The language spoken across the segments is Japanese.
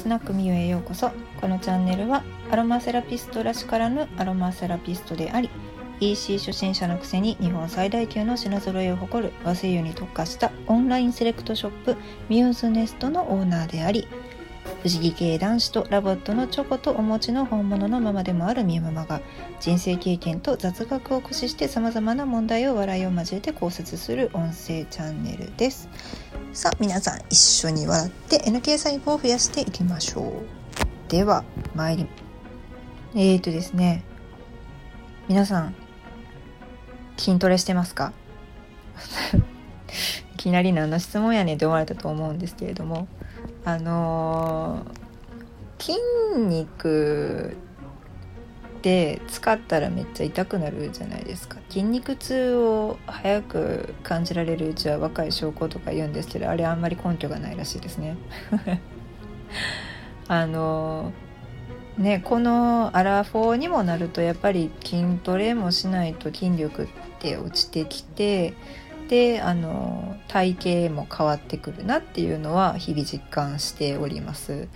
スナックみゆへようこそ。このチャンネルはアロマセラピストらしからぬアロマセラピストであり EC 初心者のくせに日本最大級の品揃えを誇る和精油に特化したオンラインセレクトショップミューズネストのオーナーであり不思議系男子と LOVOT のチョコとお餅の本物のママでもあるみゆママが人生経験と雑学を駆使して様々な問題を笑いを交えて考察する音声チャンネルです。さあ皆さん一緒に笑って NK 細胞を増やしていきましょう。では参りえーとですね皆さん筋トレしてますか？いきなり何の質問やねんって思われたと思うんですけれども。あのー、筋肉って使ったらめっちゃ痛くなるじゃないですか。筋肉痛を早く感じられるうちは若い証拠とか言うんですけどあれあんまり根拠がないらしいですね。あのー、ねこのアラフォーにもなるとやっぱり筋トレもしないと筋力って落ちてきてであの体型も変わってくるなっていうのは日々実感しております。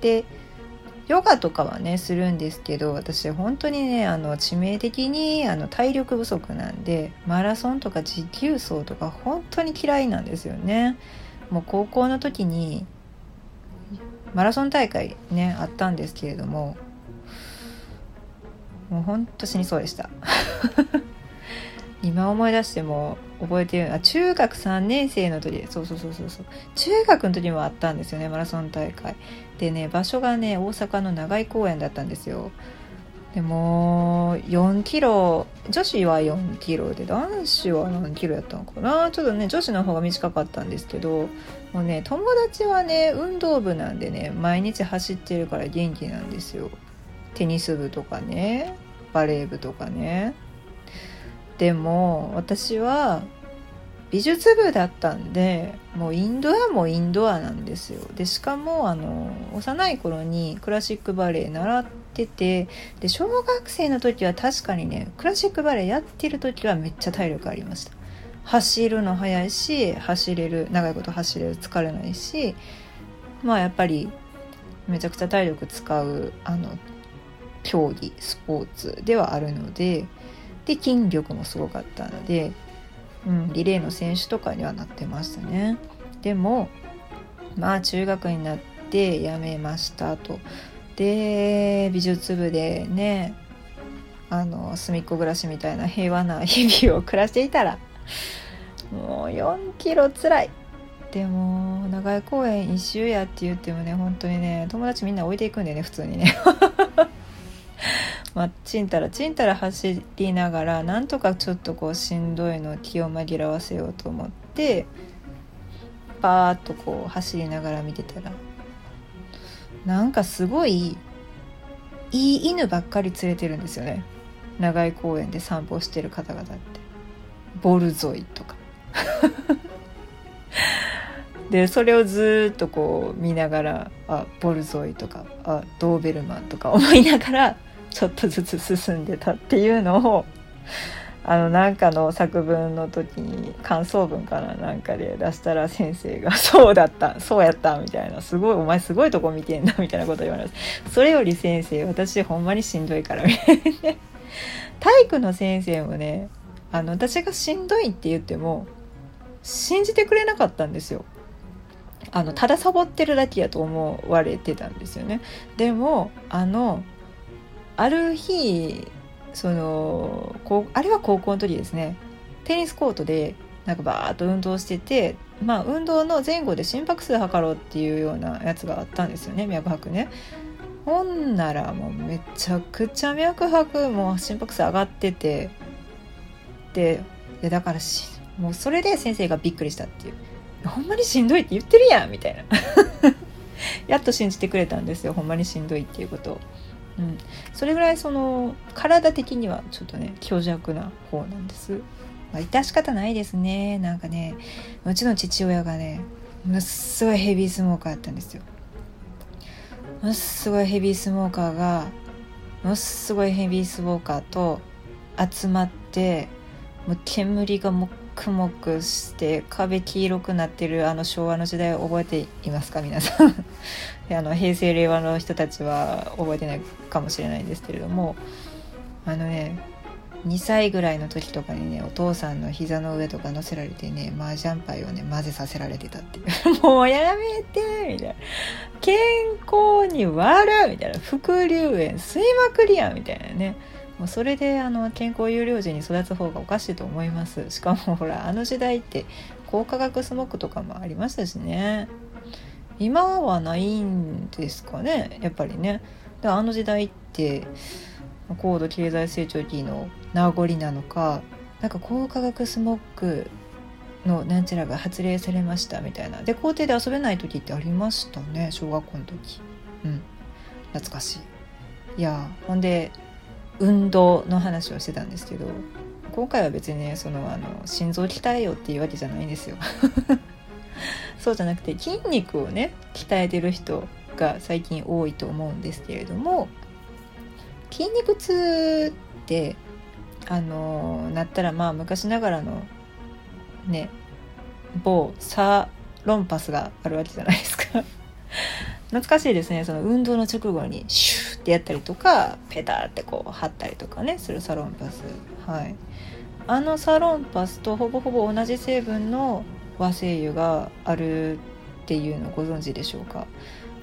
でヨガとかはねするんですけど私本当にねあの致命的にあの体力不足なんでマラソンとか持久走とか本当に嫌いなんですよね。もう高校の時にマラソン大会ねあったんですけれどももうほんと死にそうでした今思い出しても覚えてるあ中学3年生の時そうそうそうそう。そう中学の時もあったんですよねマラソン大会。でね場所がね大阪の長井公園だったんですよ。でも4キロ女子は4キロで男子は何キロやったのかな。ちょっとね女子の方が短かったんですけどもうね友達はね運動部なんでね毎日走ってるから元気なんですよ。テニス部とかねバレー部とかね。でも私は美術部だったんでもうインドアもインドアなんですよ。でしかもあの幼い頃にクラシックバレエ習っててで小学生の時は確かにねクラシックバレエやってる時はめっちゃ体力ありました。走るの速いし走れる長いこと走れる疲れないしまあやっぱりめちゃくちゃ体力使うあの競技スポーツではあるのでで筋力もすごかったので、うん、リレーの選手とかにはなってましたね。でもまあ中学になって辞めましたと。で美術部でねあの隅っこ暮らしみたいな平和な日々を暮らしていたらもう4キロつらい。でも長井公園一周やって言ってもね本当にね友達みんな置いていくんでね普通にね。まあ、ちんたらちんたら走りながらなんとかちょっとこうしんどいのを気を紛らわせようと思ってパーッとこう走りながら見てたらなんかすごいいい犬ばっかり連れてるんですよね。長井公園で散歩してる方々って。ボルゾイとか。でそれをずっとこう見ながらあボルゾイとかあドーベルマンとか思いながらちょっとずつ進んでたっていうのをあのなんかの作文の時に感想文かななんかで出したら先生が「そうだったそうやった」みたいな「すごいお前すごいとこ見てんだ」みたいなこと言われますそれより先生私ほんまにしんどいからみたいな。体育の先生もねあの私がしんどいって言っても信じてくれなかったんですよ。あのただサボってるだけやと思われてたんですよね。でもあのある日そのこうあれは高校の時ですねテニスコートでなんかバーッと運動しててまあ運動の前後で心拍数測ろうっていうようなやつがあったんですよね脈拍ね。ほんならもうめちゃくちゃ脈拍も心拍数上がっててでいやだからしもうそれで先生がびっくりしたっていうほんまにしんどいって言ってるやんみたいな やっと信じてくれたんですよほんまにしんどいっていうことを。うん、それぐらいその体的にはちょっとね強弱な方なんです。まあ、致し方ないですねなんかねうちの父親がねものすごいヘビースモーカーやったんですよ。ものすごいヘビースモーカーがものすごいヘビースモーカーと集まってもう煙がもくもくして壁黄色くなってるあの昭和の時代を覚えていますか皆さんあの平成令和の人たちは覚えてないかもしれないんですけれどもあのね2歳ぐらいの時とかにねお父さんの膝の上とか乗せられてね麻雀牌をね混ぜさせられてたっていう。もうやめてみたいな。健康に悪いみたいな。副流炎吸いまくりやみたいなね。もうそれであの健康有料児に育つ方がおかしいと思います。しかもほらあの時代って高化学スモッグとかもありましたしね。今はないんですかねやっぱりね。であの時代って高度経済成長期の名残なのかなんか高化学スモッグのなんちゃらが発令されましたみたいな。で校庭で遊べない時ってありましたね小学校の時。うん。懐かしい。いやほんで運動の話をしてたんですけど今回は別にねそのあの心臓鍛えようっていうわけじゃないんですよ。そうじゃなくて筋肉をね鍛えてる人が最近多いと思うんですけれども筋肉痛ってあのなったらまあ昔ながらのね某サロンパスがあるわけじゃないですか。懐かしいですね。その運動の直後にシューってやったりとかペタってこう貼ったりとかねするサロンパス。はい。あのサロンパスとほぼほぼ同じ成分の和精油があるっていうのをご存知でしょうか？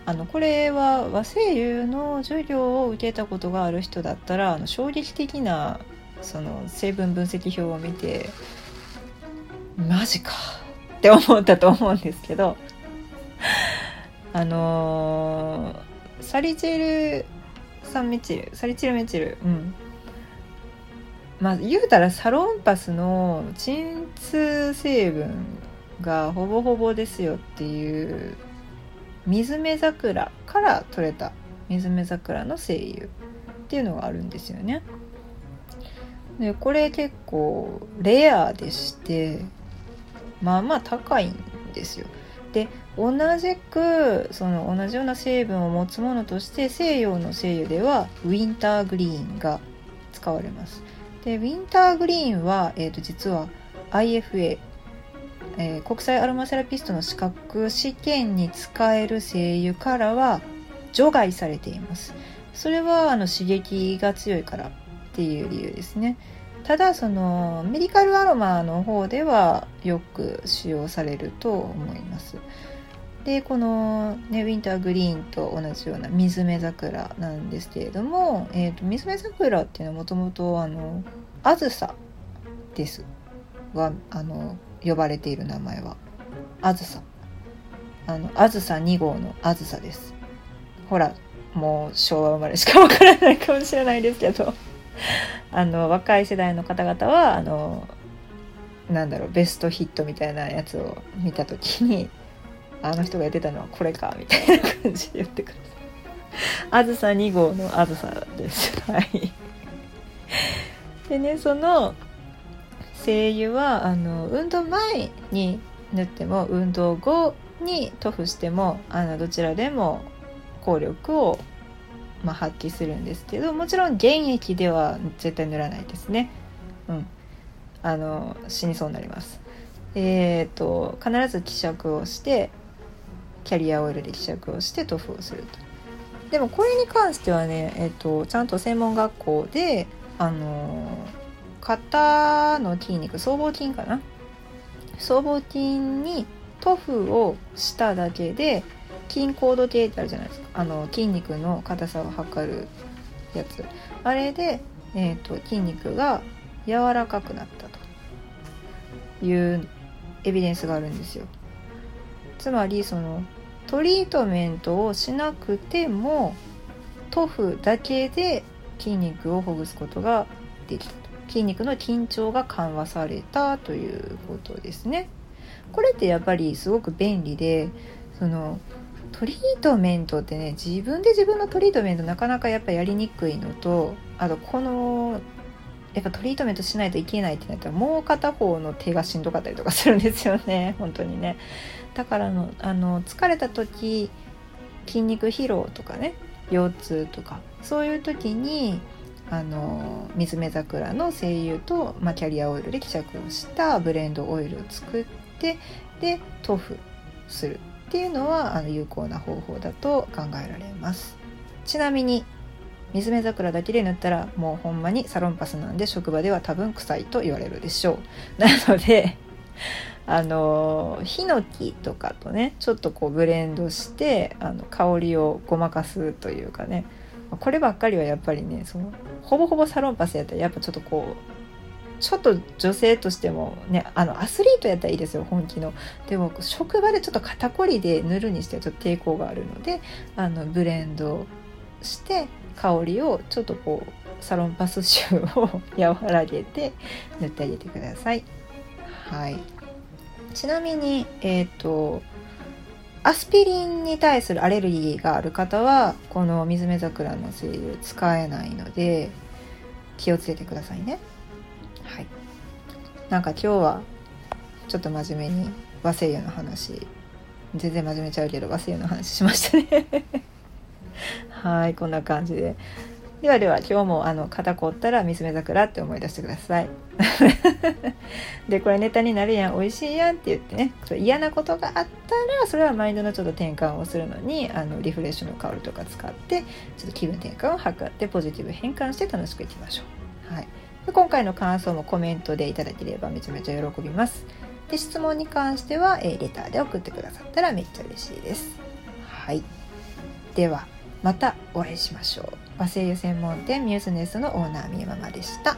あのこれは和製油の授業を受けたことがある人だったらあの衝撃的なその成分分析表を見てマジかって思ったと思うんですけどあのー、サリチェル酸メチルサリチルメチルうん。まあ言うたらサロンパスの鎮痛成分がほぼほぼですよっていう水目桜から取れた水目桜の精油っていうのがあるんですよね。でこれ結構レアでしてまあまあ高いんですよ。で同じくその同じような成分を持つものとして西洋の精油ではウィンターグリーンが使われます。でウィンターグリーンは、えー、と実は IFA えー、国際アロマセラピストの資格試験に使える精油からは除外されています。それはあの刺激が強いからっていう理由ですね。ただそのメディカルアロマの方ではよく使用されると思います。でこの、ね、ウィンターグリーンと同じような水目桜なんですけれども、えーと、水目桜っていうのはもともとあのあずさですはあの呼ばれている名前はあずさあのあずさ2号のあずさですほらもう昭和生まれしかわからないかもしれないですけど あの若い世代の方々はあのなんだろうベストヒットみたいなやつを見た時にあの人がやってたのはこれかみたいな感じで言ってください。あずさ2号のあずさです。はい。でねその精油はあの運動前に塗っても運動後に塗布してもあのどちらでも効力を、まあ、発揮するんですけどもちろん原液では絶対塗らないですね。うん、あの死にそうになります。えーと、必ず希釈をしてキャリアオイルで希釈をして塗布をすると。でもこれに関してはね、えーと、とちゃんと専門学校であの肩の筋肉僧帽筋かな？僧帽筋に塗布をしただけで筋高度計ってあるじゃないですか。あの筋肉の硬さを測るやつ。あれで、えーと、筋肉が柔らかくなったというエビデンスがあるんですよ。つまりそのトリートメントをしなくても塗布だけで筋肉をほぐすことができた。筋肉の緊張が緩和されたということですね。これってやっぱりすごく便利でそのトリートメントってね自分で自分のトリートメントなかなかやっぱやりにくいのとあとこのやっぱトリートメントしないといけないってなったらもう片方の手がしんどかったりとかするんですよね 本当にねだからのあの疲れた時筋肉疲労とかね腰痛とかそういう時にあの水目桜の精油と、まあ、キャリアオイルで希釈をしたブレンドオイルを作ってで塗布するっていうのはあの有効な方法だと考えられます。ちなみに水目桜だけで塗ったらもうほんまにサロンパスなんで職場では多分臭いと言われるでしょう。なので あのヒノキとかとねちょっとこうブレンドしてあの香りをごまかすというかねこればっかりはやっぱりねそのほぼほぼサロンパスやったらやっぱちょっとこうちょっと女性としてもねあのアスリートやったらいいですよ本気の。でも職場でちょっと肩こりで塗るにしてはちょっと抵抗があるのであのブレンドして香りをちょっとこうサロンパス臭を和らげて塗ってあげてください。はい。ちなみに、えっ、ー、とアスピリンに対するアレルギーがある方はこの水目桜の精油使えないので気をつけてくださいね。はい。なんか今日はちょっと真面目に和製油の話全然真面目ちゃうけど和製油の話しましたね はいこんな感じでではでは今日もあの肩凝ったら水目桜って思い出してください。でこれネタになるやん美味しいやんって言ってね嫌なことがあったらそれはマインドのちょっと転換をするのにあのリフレッシュの香りとか使ってちょっと気分転換を図ってポジティブ変換して楽しくいきましょう、はい、で今回の感想もコメントでいただければめちゃめちゃ喜びます。で質問に関しては、えー、レターで送ってくださったらめっちゃ嬉しいです。はい。ではまたお会いしましょう和製油専門店ミューズネスのオーナーみゆママでした。